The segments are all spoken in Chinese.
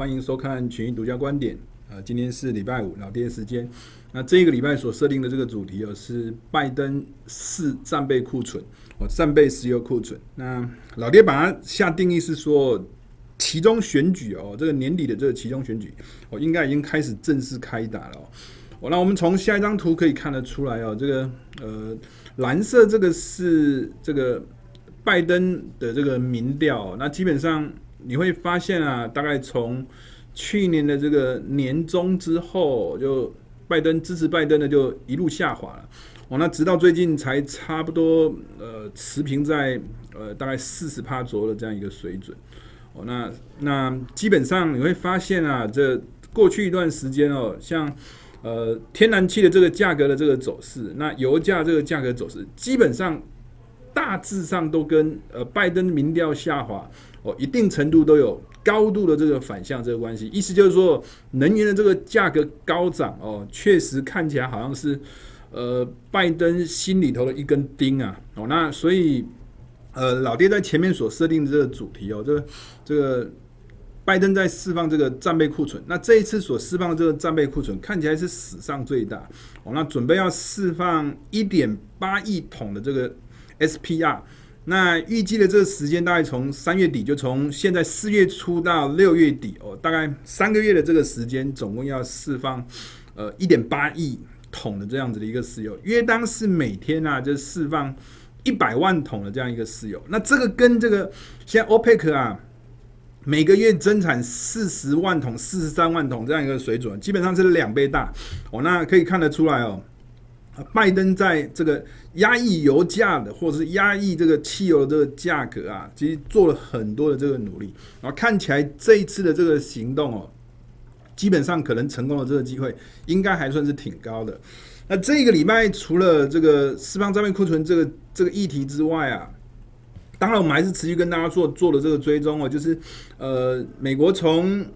欢迎收看权益独家观点。呃，今天是礼拜五，老爹时间。那这个礼拜所设定的这个主题哦，是拜登四战备库存哦，战备石油库存。那老爹把它下定义是说，其中选举哦，这个年底的这个其中选举哦，应该已经开始正式开打了哦。那我们从下一张图可以看得出来哦，这个呃蓝色这个是这个拜登的这个民调，那基本上。你会发现啊，大概从去年的这个年中之后，就拜登支持拜登的就一路下滑了。哦，那直到最近才差不多呃持平在呃大概四十趴左右的这样一个水准。哦，那那基本上你会发现啊，这过去一段时间哦，像呃天然气的这个价格的这个走势，那油价这个价格走势，基本上大致上都跟呃拜登民调下滑。哦，一定程度都有高度的这个反向这个关系，意思就是说，能源的这个价格高涨哦，确实看起来好像是呃拜登心里头的一根钉啊。哦，那所以呃老爹在前面所设定的这个主题哦，这个这个拜登在释放这个战备库存，那这一次所释放的这个战备库存看起来是史上最大哦，那准备要释放一点八亿桶的这个 SPR。那预计的这个时间大概从三月底，就从现在四月初到六月底哦，大概三个月的这个时间，总共要释放呃一点八亿桶的这样子的一个石油，约当是每天啊就释放一百万桶的这样一个石油。那这个跟这个现在 OPEC 啊每个月增产四十万桶、四十三万桶这样一个水准，基本上是两倍大哦。那可以看得出来哦。拜登在这个压抑油价的，或者是压抑这个汽油的这个价格啊，其实做了很多的这个努力。然后看起来这一次的这个行动哦，基本上可能成功的这个机会应该还算是挺高的。那这个礼拜除了这个释放战备库存这个这个议题之外啊，当然我们还是持续跟大家做做的这个追踪哦，就是呃，美国从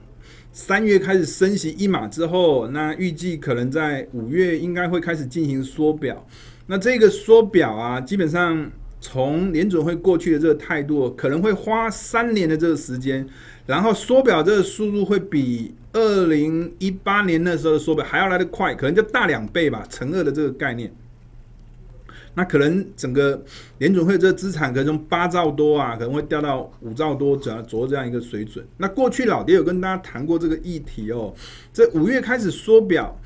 三月开始升息一码之后，那预计可能在五月应该会开始进行缩表。那这个缩表啊，基本上从联准会过去的这个态度，可能会花三年的这个时间，然后缩表这个速度会比二零一八年那时候的缩表还要来得快，可能就大两倍吧，乘二的这个概念。那可能整个联准会这资产可能从八兆多啊，可能会掉到五兆多，这样左右这样一个水准。那过去老爹有跟大家谈过这个议题哦，这五月开始缩表，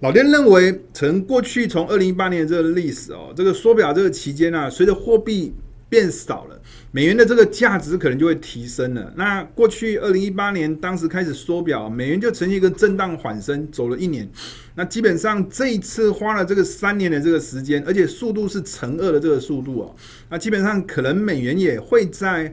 老爹认为从过去从二零一八年这个历史哦，这个缩表这个期间啊，随着货币。变少了，美元的这个价值可能就会提升了。那过去二零一八年当时开始缩表，美元就呈现一个震荡缓升，走了一年。那基本上这一次花了这个三年的这个时间，而且速度是乘二的这个速度哦。那基本上可能美元也会在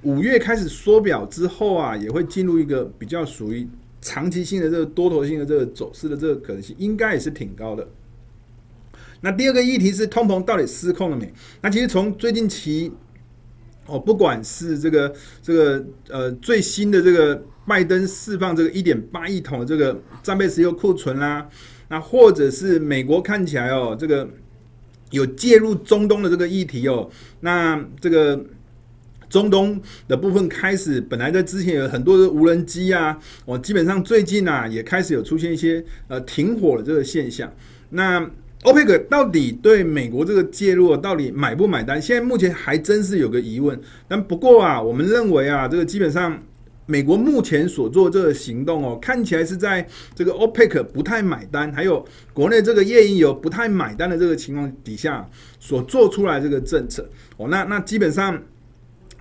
五月开始缩表之后啊，也会进入一个比较属于长期性的这个多头性的这个走势的这个可能性，应该也是挺高的。那第二个议题是通膨到底失控了没？那其实从最近期哦，不管是这个这个呃最新的这个拜登释放这个一点八亿桶的这个战备石油库存啦，那或者是美国看起来哦，这个有介入中东的这个议题哦，那这个中东的部分开始本来在之前有很多的无人机啊，我，基本上最近啊也开始有出现一些呃停火的这个现象，那。欧佩克到底对美国这个介入到底买不买单？现在目前还真是有个疑问。但不过啊，我们认为啊，这个基本上美国目前所做这个行动哦，看起来是在这个欧佩克不太买单，还有国内这个页岩油不太买单的这个情况底下所做出来这个政策哦。那那基本上。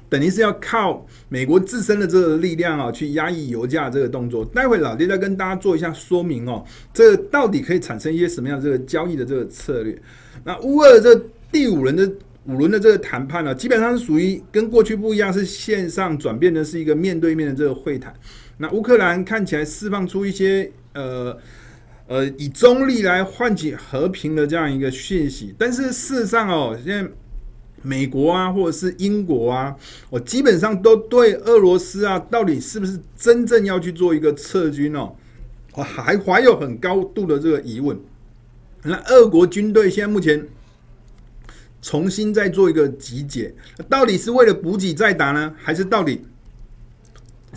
等于是要靠美国自身的这个力量啊，去压抑油价这个动作。待会老爹再跟大家做一下说明哦，这到底可以产生一些什么样的这个交易的这个策略？那乌俄这第五轮的五轮的这个谈判呢，基本上是属于跟过去不一样，是线上转变的是一个面对面的这个会谈。那乌克兰看起来释放出一些呃呃以中立来换取和平的这样一个讯息，但是事实上哦，现在。美国啊，或者是英国啊，我基本上都对俄罗斯啊，到底是不是真正要去做一个撤军哦，我还怀有很高度的这个疑问。那俄国军队现在目前重新再做一个集结，到底是为了补给再打呢，还是到底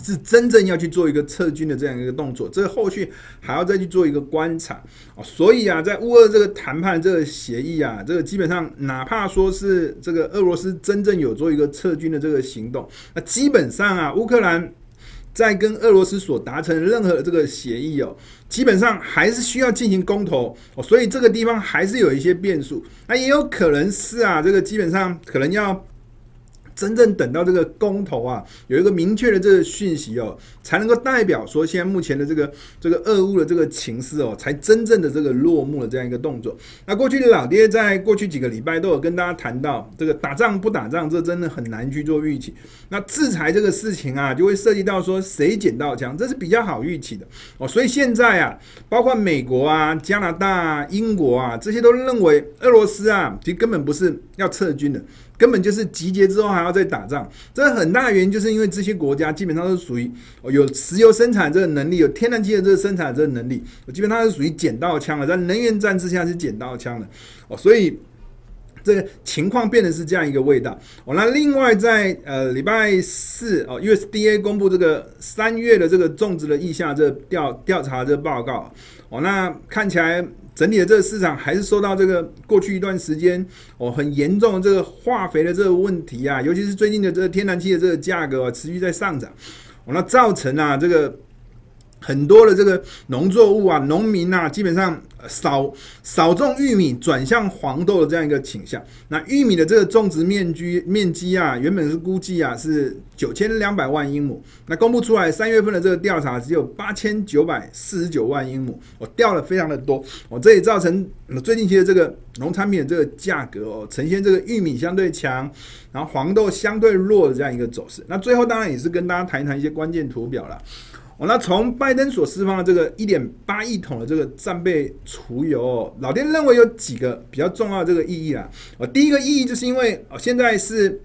是真正要去做一个撤军的这样一个动作，这后续还要再去做一个观察啊。所以啊，在乌俄这个谈判这个协议啊，这个基本上哪怕说是这个俄罗斯真正有做一个撤军的这个行动，那基本上啊，乌克兰在跟俄罗斯所达成任何的这个协议哦，基本上还是需要进行公投，所以这个地方还是有一些变数。那也有可能是啊，这个基本上可能要。真正等到这个公投啊，有一个明确的这个讯息哦，才能够代表说现在目前的这个这个俄乌的这个情势哦，才真正的这个落幕的这样一个动作。那过去的老爹在过去几个礼拜都有跟大家谈到，这个打仗不打仗，这真的很难去做预期。那制裁这个事情啊，就会涉及到说谁捡到枪，这是比较好预期的哦。所以现在啊，包括美国啊、加拿大啊、英国啊，这些都认为俄罗斯啊，其实根本不是要撤军的。根本就是集结之后还要再打仗，这很大原因就是因为这些国家基本上都是属于有石油生产这个能力，有天然气的这个生产这个能力，基本上是属于捡到枪了，在能源战之下是捡到枪的哦，所以这个情况变得是这样一个味道哦。那另外在呃礼拜四哦，USDA 公布这个三月的这个种植的意向这调调查这报告哦，那看起来。整体的这个市场还是受到这个过去一段时间哦很严重的这个化肥的这个问题啊，尤其是最近的这个天然气的这个价格啊持续在上涨，哦，那造成啊这个。很多的这个农作物啊，农民啊，基本上少少种玉米，转向黄豆的这样一个倾向。那玉米的这个种植面积面积啊，原本是估计啊是九千两百万英亩，那公布出来三月份的这个调查只有八千九百四十九万英亩，我掉了非常的多。哦，这也造成最近期的这个农产品的这个价格哦，呈现这个玉米相对强，然后黄豆相对弱的这样一个走势。那最后当然也是跟大家谈一谈一些关键图表了。那从拜登所释放的这个一点八亿桶的这个战备储油，老爹认为有几个比较重要的这个意义啊。哦，第一个意义就是因为哦，现在是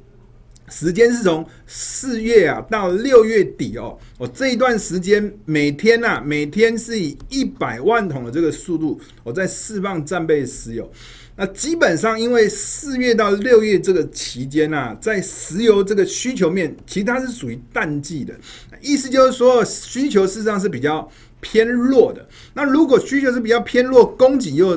时间是从四月啊到六月底哦，哦这一段时间每天呐，每天是以一百万桶的这个速度，我在释放战备石油。那基本上，因为四月到六月这个期间啊，在石油这个需求面，其实它是属于淡季的，意思就是说需求事实上是比较偏弱的。那如果需求是比较偏弱，供给又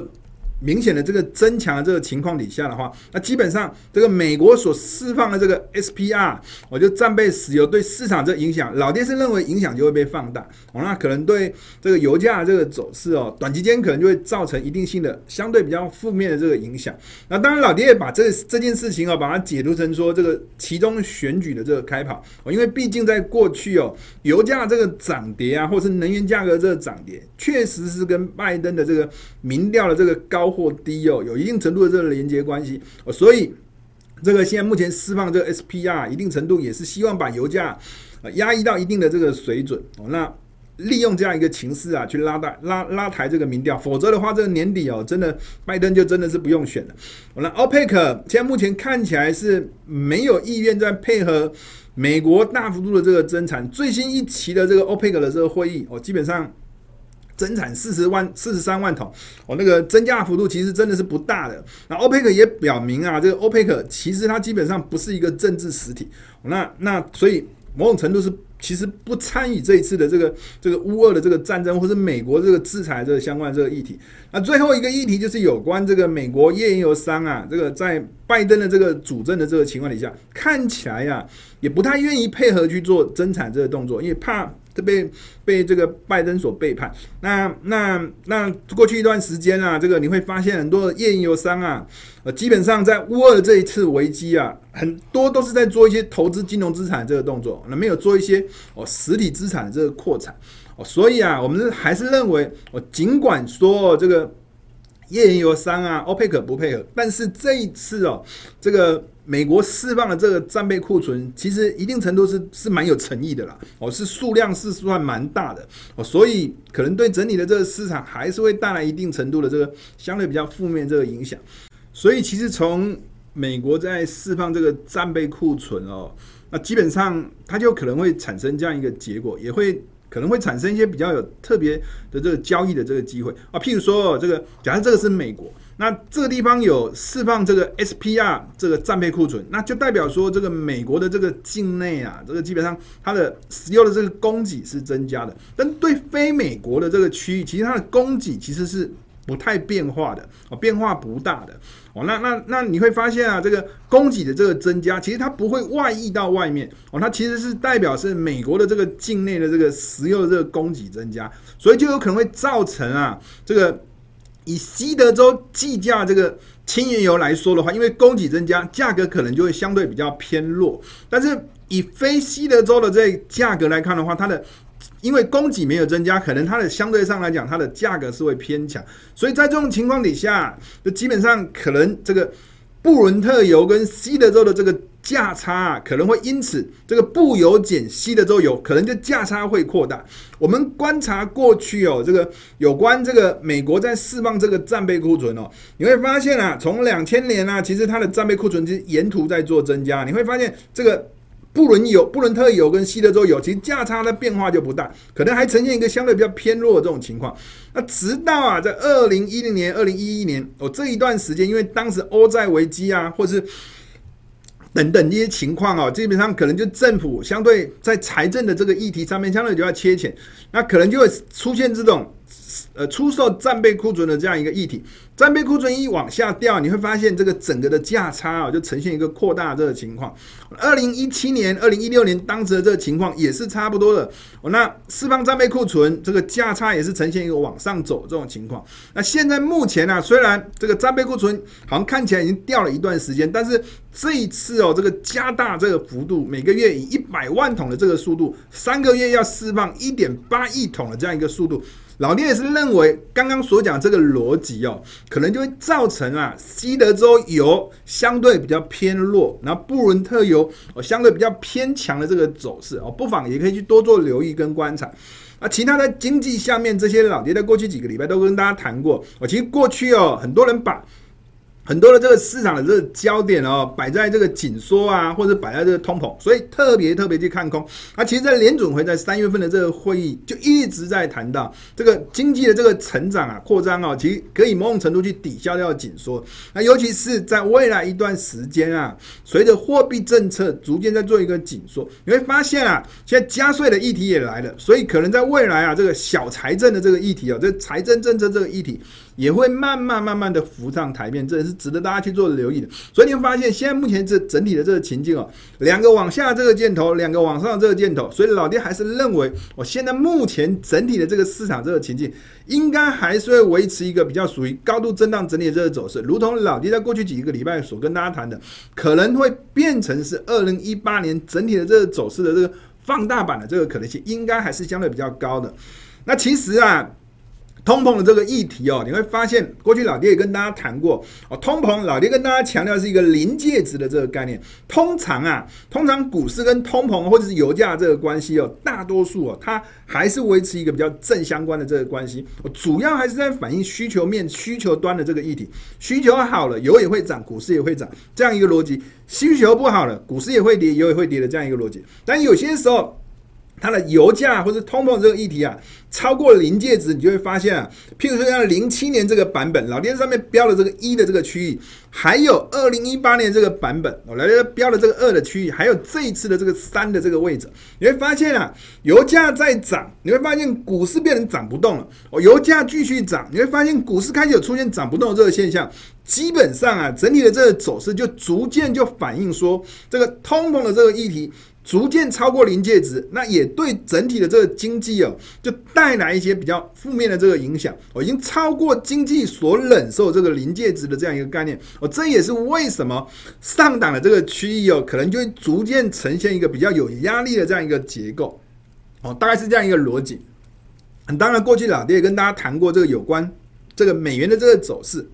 明显的这个增强的这个情况底下的话，那基本上这个美国所释放的这个 SPR，我就战备石油对市场这影响，老爹是认为影响就会被放大，哦，那可能对这个油价这个走势哦，短期间可能就会造成一定性的相对比较负面的这个影响。那当然，老爹也把这这件事情哦，把它解读成说这个其中选举的这个开跑，哦，因为毕竟在过去哦，油价这个涨跌啊，或是能源价格这个涨跌，确实是跟拜登的这个民调的这个高。或低哦，有一定程度的这个连接关系，所以这个现在目前释放这个 SPR 一定程度也是希望把油价呃压抑到一定的这个水准哦，那利用这样一个情势啊，去拉大拉拉抬这个民调，否则的话，这个年底哦，真的拜登就真的是不用选了。那 OPEC 现在目前看起来是没有意愿再配合美国大幅度的这个增产，最新一期的这个 OPEC 的这个会议哦，基本上。增产四十万、四十三万桶，哦，那个增加幅度其实真的是不大的。那 OPEC 也表明啊，这个 OPEC 其实它基本上不是一个政治实体。那那所以某种程度是其实不参与这一次的这个这个乌俄的这个战争，或是美国这个制裁这个相关这个议题。那最后一个议题就是有关这个美国页岩油商啊，这个在拜登的这个主政的这个情况底下，看起来呀、也不太愿意配合去做增产这个动作，因为怕。被被这个拜登所背叛，那那那过去一段时间啊，这个你会发现很多的页岩油商啊，呃，基本上在乌俄这一次危机啊，很多都是在做一些投资金融资产这个动作，那没有做一些哦实体资产这个扩产哦，所以啊，我们还是认为，哦，尽管说这个页岩油商啊，OPEC 不配合，但是这一次哦，这个。美国释放的这个战备库存，其实一定程度是是蛮有诚意的啦，哦，是数量是算蛮大的哦，所以可能对整体的这个市场还是会带来一定程度的这个相对比较负面这个影响。所以其实从美国在释放这个战备库存哦，那基本上它就可能会产生这样一个结果，也会可能会产生一些比较有特别的这个交易的这个机会啊，譬如说这个，假设这个是美国。那这个地方有释放这个 SPR 这个战备库存，那就代表说这个美国的这个境内啊，这个基本上它的石油的这个供给是增加的，但对非美国的这个区域，其实它的供给其实是不太变化的哦，变化不大的哦。那那那你会发现啊，这个供给的这个增加，其实它不会外溢到外面哦，它其实是代表是美国的这个境内的这个石油的这个供给增加，所以就有可能会造成啊这个。以西德州计价这个轻原油来说的话，因为供给增加，价格可能就会相对比较偏弱。但是以非西德州的这价格来看的话，它的因为供给没有增加，可能它的相对上来讲，它的价格是会偏强。所以在这种情况底下，就基本上可能这个布伦特油跟西德州的这个。价差啊，可能会因此这个布油减西德州油，可能就价差会扩大。我们观察过去哦，这个有关这个美国在释放这个战备库存哦，你会发现啊，从两千年啊，其实它的战备库存是沿途在做增加。你会发现这个布伦油、布伦特油跟西德州油，其实价差的变化就不大，可能还呈现一个相对比较偏弱的这种情况。那直到啊，在二零一零年、二零一一年哦这一段时间，因为当时欧债危机啊，或是等等一些情况哦，基本上可能就政府相对在财政的这个议题上面，相对就要缺钱，那可能就会出现这种。呃，出售战备库存的这样一个议题，战备库存一往下掉，你会发现这个整个的价差啊，就呈现一个扩大这个情况。二零一七年、二零一六年当时的这个情况也是差不多的。那释放战备库存，这个价差也是呈现一个往上走这种情况。那现在目前呢，虽然这个战备库存好像看起来已经掉了一段时间，但是这一次哦，这个加大这个幅度，每个月以一百万桶的这个速度，三个月要释放一点八亿桶的这样一个速度。老爹也是认为，刚刚所讲这个逻辑哦，可能就会造成啊，西德州油相对比较偏弱，那布伦特油哦相对比较偏强的这个走势哦，不妨也可以去多做留意跟观察。啊，其他的经济下面这些老爹在过去几个礼拜都跟大家谈过，我其实过去哦，很多人把。很多的这个市场的这个焦点哦，摆在这个紧缩啊，或者摆在这个通膨，所以特别特别去看空。那其实，在联准会在三月份的这个会议就一直在谈到这个经济的这个成长啊、扩张啊，其实可以某种程度去抵消掉紧缩。那尤其是在未来一段时间啊，随着货币政策逐渐在做一个紧缩，你会发现啊，现在加税的议题也来了，所以可能在未来啊，这个小财政的这个议题啊，这财政政策这个议题。也会慢慢慢慢的浮上台面，这也是值得大家去做留意的。所以你会发现，现在目前这整体的这个情境哦，两个往下这个箭头，两个往上这个箭头，所以老爹还是认为，我现在目前整体的这个市场这个情境，应该还是会维持一个比较属于高度震荡整理的这个走势。如同老爹在过去几个礼拜所跟大家谈的，可能会变成是二零一八年整体的这个走势的这个放大版的这个可能性，应该还是相对比较高的。那其实啊。通膨的这个议题哦，你会发现过去老爹也跟大家谈过哦。通膨，老爹跟大家强调是一个临界值的这个概念。通常啊，通常股市跟通膨或者是油价这个关系哦，大多数哦，它还是维持一个比较正相关的这个关系。主要还是在反映需求面、需求端的这个议题。需求好了，油也会涨，股市也会涨，这样一个逻辑。需求不好了，股市也会跌，油也会跌的这样一个逻辑。但有些时候，它的油价或者通膨这个议题啊，超过临界值，你就会发现啊，譬如说像零七年这个版本，老爹上面标了这个一的这个区域，还有二零一八年这个版本，我来标了这个二的区域，还有这一次的这个三的这个位置，你会发现啊，油价在涨，你会发现股市变成涨不动了。哦，油价继续涨，你会发现股市开始有出现涨不动的这个现象。基本上啊，整体的这个走势就逐渐就反映说，这个通膨的这个议题。逐渐超过临界值，那也对整体的这个经济哦，就带来一些比较负面的这个影响。哦，已经超过经济所忍受这个临界值的这样一个概念。哦，这也是为什么上档的这个区域哦，可能就会逐渐呈现一个比较有压力的这样一个结构。哦，大概是这样一个逻辑。当然，过去老爹也跟大家谈过这个有关这个美元的这个走势，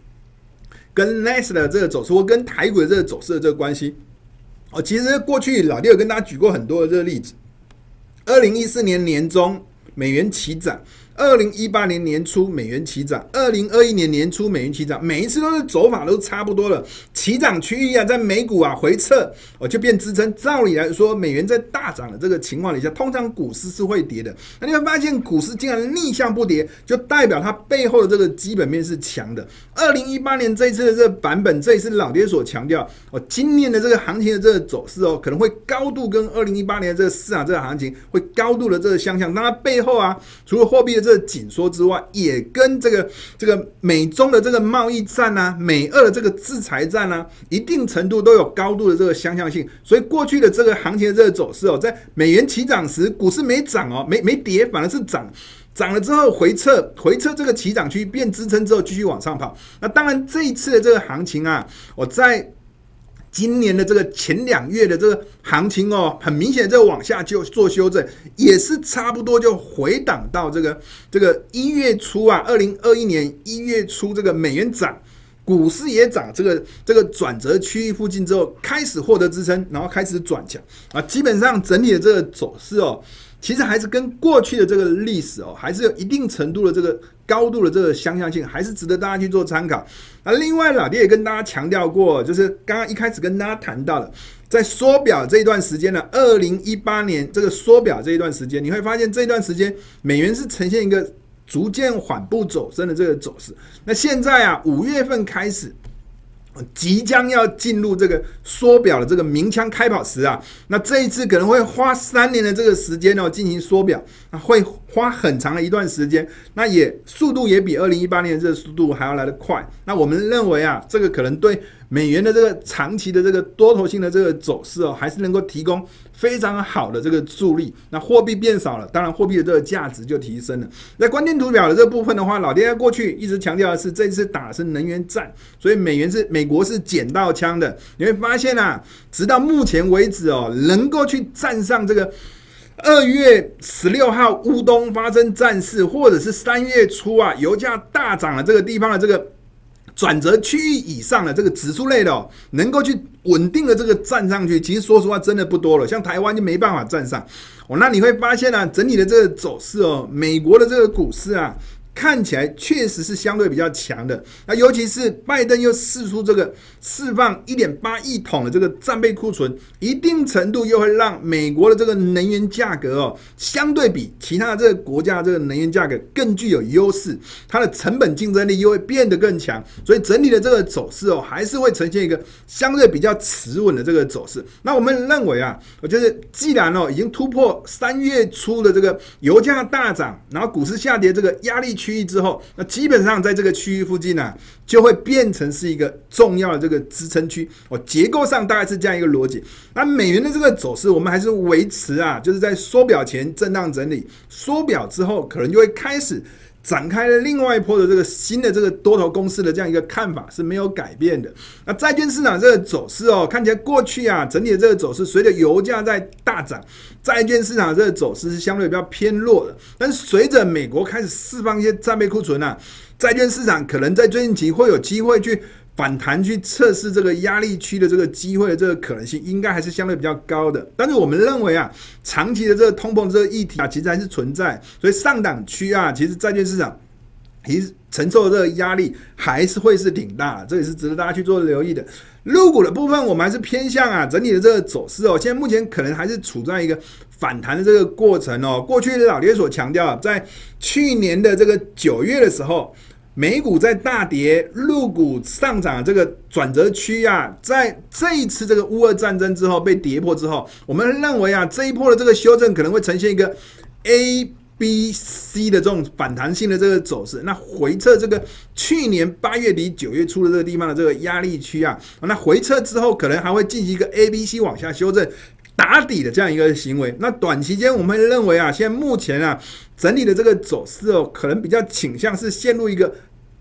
跟 n e s 的这个走势，或跟台股的这个走势的这个关系。哦，其实过去老弟有跟大家举过很多的这个例子。二零一四年年中，美元起涨，二零一八年年初美元起涨，二零二一年年初美元起涨，每一次都是走法都差不多了。起涨区域啊，在美股啊回撤，哦就变支撑。照理来说，美元在大涨的这个情况底下，通常股市是会跌的。那你会发现股市竟然逆向不跌，就代表它背后的这个基本面是强的。二零一八年这一次的这个版本，这也是老爹所强调哦，今年的这个行情的这个走势哦，可能会高度跟二零一八年的这个市场这个行情会高度的这个相像。那它背后啊，除了货币的这个紧缩之外，也跟这个这个美中的这个贸易战啊，美俄的这个制裁战啊，一定程度都有高度的这个相像性。所以过去的这个行情的这个走势哦，在美元起涨时，股市没涨哦，没没跌，反而是涨，涨了之后回撤，回撤这个起涨区变支撑之后继续往上跑。那当然这一次的这个行情啊，我在。今年的这个前两月的这个行情哦，很明显，在往下就做修正，也是差不多就回档到这个这个一月初啊，二零二一年一月初这个美元涨，股市也涨，这个这个转折区域附近之后开始获得支撑，然后开始转强啊，基本上整体的这个走势哦。其实还是跟过去的这个历史哦，还是有一定程度的这个高度的这个相像性，还是值得大家去做参考。那另外，老爹也跟大家强调过，就是刚刚一开始跟大家谈到了，在缩表这一段时间呢，二零一八年这个缩表这一段时间，你会发现这一段时间美元是呈现一个逐渐缓步走升的这个走势。那现在啊，五月份开始。即将要进入这个缩表的这个鸣枪开跑时啊，那这一次可能会花三年的这个时间哦进行缩表，那会花很长的一段时间，那也速度也比二零一八年这个速度还要来得快。那我们认为啊，这个可能对。美元的这个长期的这个多头性的这个走势哦，还是能够提供非常好的这个助力。那货币变少了，当然货币的这个价值就提升了。那关键图表的这部分的话，老爹在过去一直强调的是，这次打的是能源战，所以美元是美国是捡到枪的。你会发现啊，直到目前为止哦，能够去站上这个二月十六号乌东发生战事，或者是三月初啊油价大涨了这个地方的这个。转折区域以上的这个指数类的哦，能够去稳定的这个站上去，其实说实话真的不多了。像台湾就没办法站上哦。那你会发现啊，整体的这个走势哦，美国的这个股市啊。看起来确实是相对比较强的，那尤其是拜登又释出这个释放一点八亿桶的这个战备库存，一定程度又会让美国的这个能源价格哦，相对比其他的这个国家的这个能源价格更具有优势，它的成本竞争力又会变得更强，所以整体的这个走势哦，还是会呈现一个相对比较持稳的这个走势。那我们认为啊，我觉得既然哦已经突破三月初的这个油价大涨，然后股市下跌这个压力区区域之后，那基本上在这个区域附近呢、啊，就会变成是一个重要的这个支撑区哦。结构上大概是这样一个逻辑。那美元的这个走势，我们还是维持啊，就是在缩表前震荡整理，缩表之后可能就会开始。展开了另外一波的这个新的这个多头公司的这样一个看法是没有改变的。那债券市场这个走势哦，看起来过去啊整体的这个走势，随着油价在大涨，债券市场这个走势是相对比较偏弱的。但是随着美国开始释放一些战备库存啊，债券市场可能在最近期会有机会去。反弹去测试这个压力区的这个机会的这个可能性，应该还是相对比较高的。但是我们认为啊，长期的这个通膨这个议题啊，其实还是存在。所以上档区啊，其实债券市场其实承受的这个压力还是会是挺大，这也是值得大家去做留意的。入股的部分，我们还是偏向啊整体的这个走势哦。现在目前可能还是处在一个反弹的这个过程哦。过去的老爹所强调，在去年的这个九月的时候。美股在大跌，陆股上涨，这个转折区啊，在这一次这个乌俄战争之后被跌破之后，我们认为啊，这一波的这个修正可能会呈现一个 A、B、C 的这种反弹性的这个走势。那回测这个去年八月底九月初的这个地方的这个压力区啊，那回撤之后可能还会进行一个 A、B、C 往下修正。打底的这样一个行为，那短期间我们认为啊，现在目前啊，整理的这个走势哦，可能比较倾向是陷入一个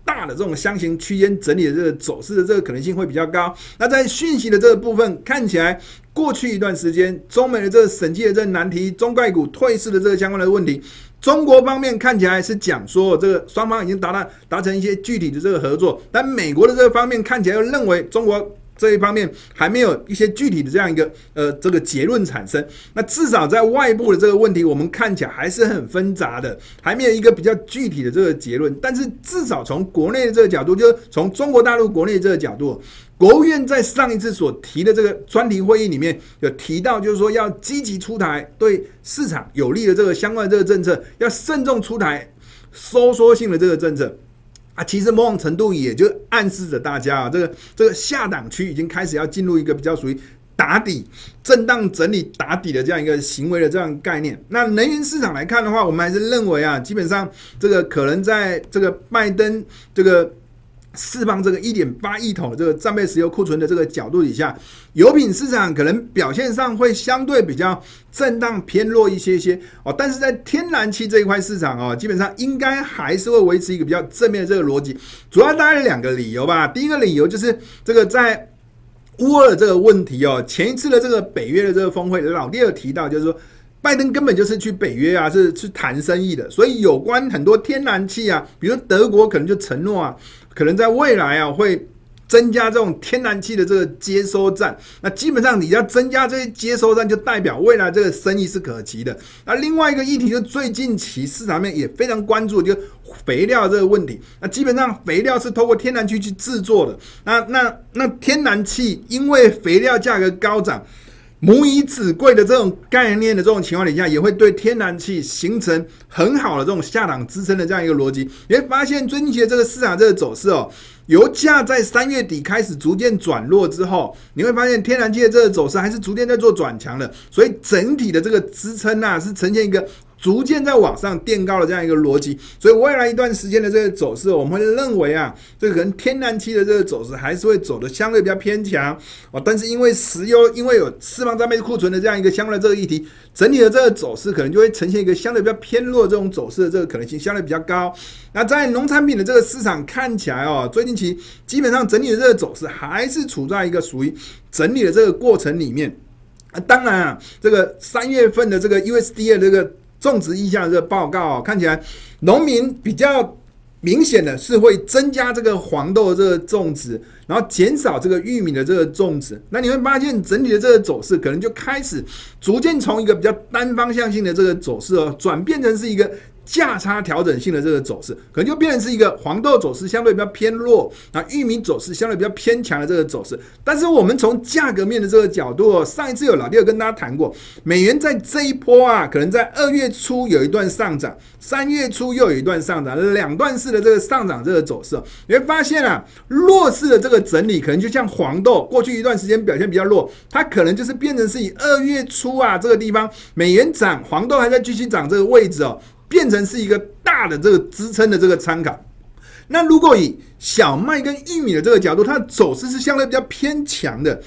大的这种箱型区间整理的这个走势的这个可能性会比较高。那在讯息的这个部分，看起来过去一段时间中美的这个审计的这个难题，中概股退市的这个相关的问题，中国方面看起来是讲说这个双方已经达到达成一些具体的这个合作，但美国的这个方面看起来又认为中国。这一方面还没有一些具体的这样一个呃这个结论产生。那至少在外部的这个问题，我们看起来还是很纷杂的，还没有一个比较具体的这个结论。但是至少从国内的这个角度，就是从中国大陆国内这个角度，国务院在上一次所提的这个专题会议里面有提到，就是说要积极出台对市场有利的这个相关的这个政策，要慎重出台收缩性的这个政策。啊，其实某种程度也就暗示着大家啊，这个这个下档区已经开始要进入一个比较属于打底、震荡整理打底的这样一个行为的这样概念。那能源市场来看的话，我们还是认为啊，基本上这个可能在这个拜登这个。释放这个一点八亿桶的这个战备石油库存的这个角度底下，油品市场可能表现上会相对比较震荡偏弱一些些哦，但是在天然气这一块市场哦，基本上应该还是会维持一个比较正面的这个逻辑。主要大概有两个理由吧。第一个理由就是这个在乌俄这个问题哦，前一次的这个北约的这个峰会，老爹有提到，就是说。拜登根本就是去北约啊，是去谈生意的，所以有关很多天然气啊，比如德国可能就承诺啊，可能在未来啊会增加这种天然气的这个接收站。那基本上你要增加这些接收站，就代表未来这个生意是可期的。那另外一个议题就最近期市场面也非常关注，就肥料这个问题。那基本上肥料是透过天然气去制作的，那那那天然气因为肥料价格高涨。母以子贵的这种概念的这种情况底下，也会对天然气形成很好的这种下档支撑的这样一个逻辑。你会发现最近的这个市场这个走势哦，油价在三月底开始逐渐转弱之后，你会发现天然气的这个走势还是逐渐在做转强的，所以整体的这个支撑呐是呈现一个。逐渐在往上垫高的这样一个逻辑，所以未来一段时间的这个走势，我们会认为啊，这个可能天然气的这个走势还是会走的相对比较偏强哦。但是因为石油因为有释放战备库存的这样一个相关的这个议题，整体的这个走势可能就会呈现一个相对比较偏弱这种走势的这个可能性相对比较高。那在农产品的这个市场看起来哦，最近期基本上整体的这个走势还是处在一个属于整理的这个过程里面啊。当然啊，这个三月份的这个 USDA 的这个。种植意向这个报告，看起来农民比较明显的是会增加这个黄豆的这个种植，然后减少这个玉米的这个种植。那你会发现整体的这个走势可能就开始逐渐从一个比较单方向性的这个走势哦，转变成是一个。价差调整性的这个走势，可能就变成是一个黄豆走势相对比较偏弱，啊玉米走势相对比较偏强的这个走势。但是我们从价格面的这个角度，上一次有老弟有跟大家谈过，美元在这一波啊，可能在二月初有一段上涨，三月初又有一段上涨，两段式的这个上涨这个走势，你会发现啊，弱势的这个整理，可能就像黄豆过去一段时间表现比较弱，它可能就是变成是以二月初啊这个地方美元涨，黄豆还在继续涨这个位置哦。变成是一个大的这个支撑的这个参考。那如果以小麦跟玉米的这个角度，它的走势是相对比较偏强的。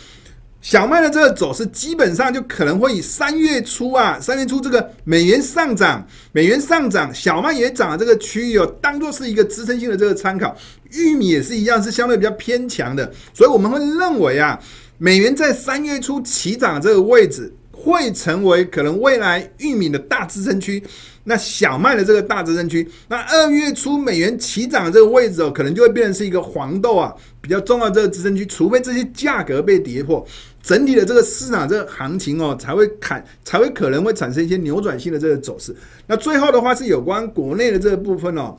小麦的这个走势基本上就可能会以三月初啊，三月初这个美元上涨，美元上涨，小麦也涨的这个区域哦，当做是一个支撑性的这个参考。玉米也是一样，是相对比较偏强的。所以我们会认为啊，美元在三月初起涨的这个位置。会成为可能未来玉米的大支撑区，那小麦的这个大支撑区，那二月初美元起涨的这个位置哦，可能就会变成是一个黄豆啊比较重要的这个支撑区，除非这些价格被跌破，整体的这个市场这个行情哦才会砍，才会可能会产生一些扭转性的这个走势。那最后的话是有关国内的这个部分哦，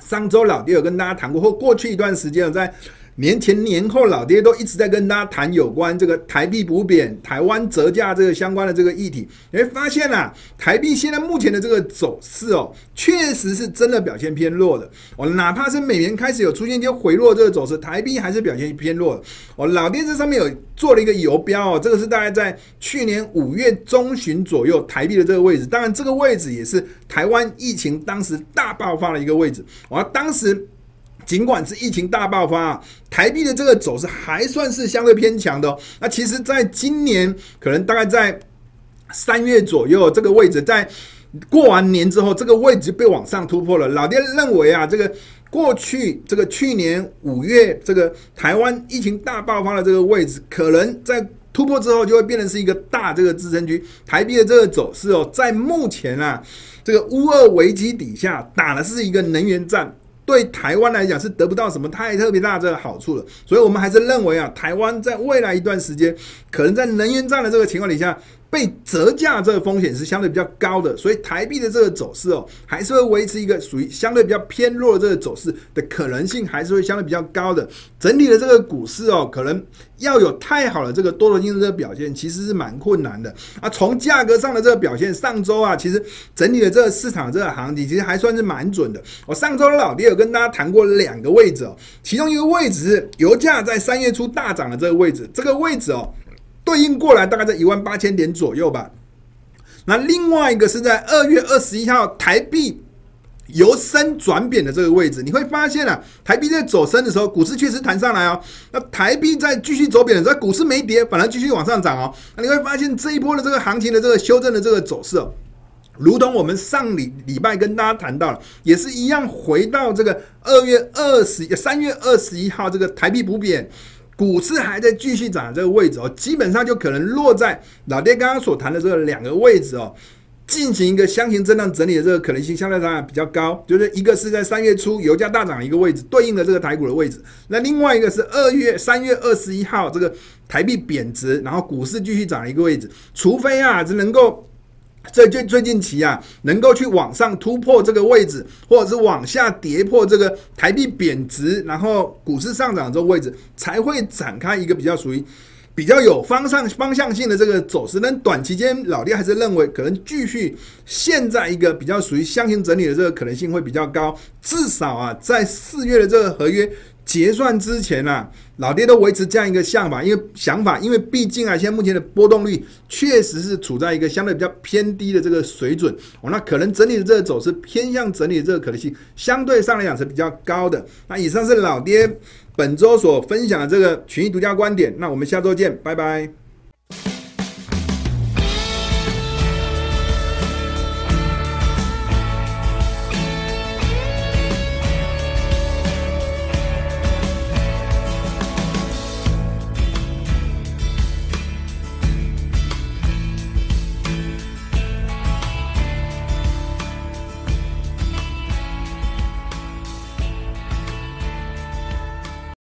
上周老爹有跟大家谈过，或过去一段时间在。年前年后，老爹都一直在跟大家谈有关这个台币不贬、台湾折价这个相关的这个议题。你会发现啊，台币现在目前的这个走势哦，确实是真的表现偏弱的哦。哪怕是美元开始有出现一些回落这个走势，台币还是表现偏弱的哦。老爹这上面有做了一个游标哦，这个是大概在去年五月中旬左右台币的这个位置。当然，这个位置也是台湾疫情当时大爆发的一个位置。我当时。尽管是疫情大爆发，台币的这个走势还算是相对偏强的。那其实，在今年可能大概在三月左右这个位置，在过完年之后，这个位置被往上突破了。老爹认为啊，这个过去这个去年五月这个台湾疫情大爆发的这个位置，可能在突破之后就会变成是一个大这个支撑区。台币的这个走势哦，在目前啊这个乌俄危机底下打的是一个能源战。对台湾来讲是得不到什么太特别大的好处了。所以我们还是认为啊，台湾在未来一段时间，可能在能源战的这个情况底下。被折价这个风险是相对比较高的，所以台币的这个走势哦，还是会维持一个属于相对比较偏弱的这个走势的可能性，还是会相对比较高的。整体的这个股市哦，可能要有太好的这个多头性的这个表现，其实是蛮困难的啊。从价格上的这个表现，上周啊，其实整体的这个市场这个行情其实还算是蛮准的。我上周老爹有跟大家谈过两个位置哦，其中一个位置是油价在三月初大涨的这个位置，这个位置哦。对应过来大概在一万八千点左右吧。那另外一个是在二月二十一号台币由升转贬的这个位置，你会发现啊，台币在走升的时候，股市确实弹上来哦。那台币在继续走贬的时候，股市没跌，反而继续往上涨哦。那你会发现这一波的这个行情的这个修正的这个走势哦，如同我们上礼礼拜跟大家谈到了，也是一样，回到这个二月二十三月二十一号这个台币补贬。股市还在继续涨的这个位置哦，基本上就可能落在老爹刚刚所谈的这个两个位置哦，进行一个箱型震荡整理的这个可能性相对上比较高。就是一个是在三月初油价大涨一个位置，对应的这个台股的位置；那另外一个是二月三月二十一号这个台币贬值，然后股市继续涨一个位置。除非啊，只能够。这最最近期啊，能够去往上突破这个位置，或者是往下跌破这个台币贬值，然后股市上涨这个位置，才会展开一个比较属于比较有方向方向性的这个走势。但短期间，老爹还是认为可能继续现在一个比较属于箱型整理的这个可能性会比较高。至少啊，在四月的这个合约。结算之前啊，老爹都维持这样一个想法，因为想法，因为毕竟啊，现在目前的波动率确实是处在一个相对比较偏低的这个水准哦，那可能整理的这个走势偏向整理的这个可能性，相对上来讲是比较高的。那以上是老爹本周所分享的这个群益独家观点，那我们下周见，拜拜。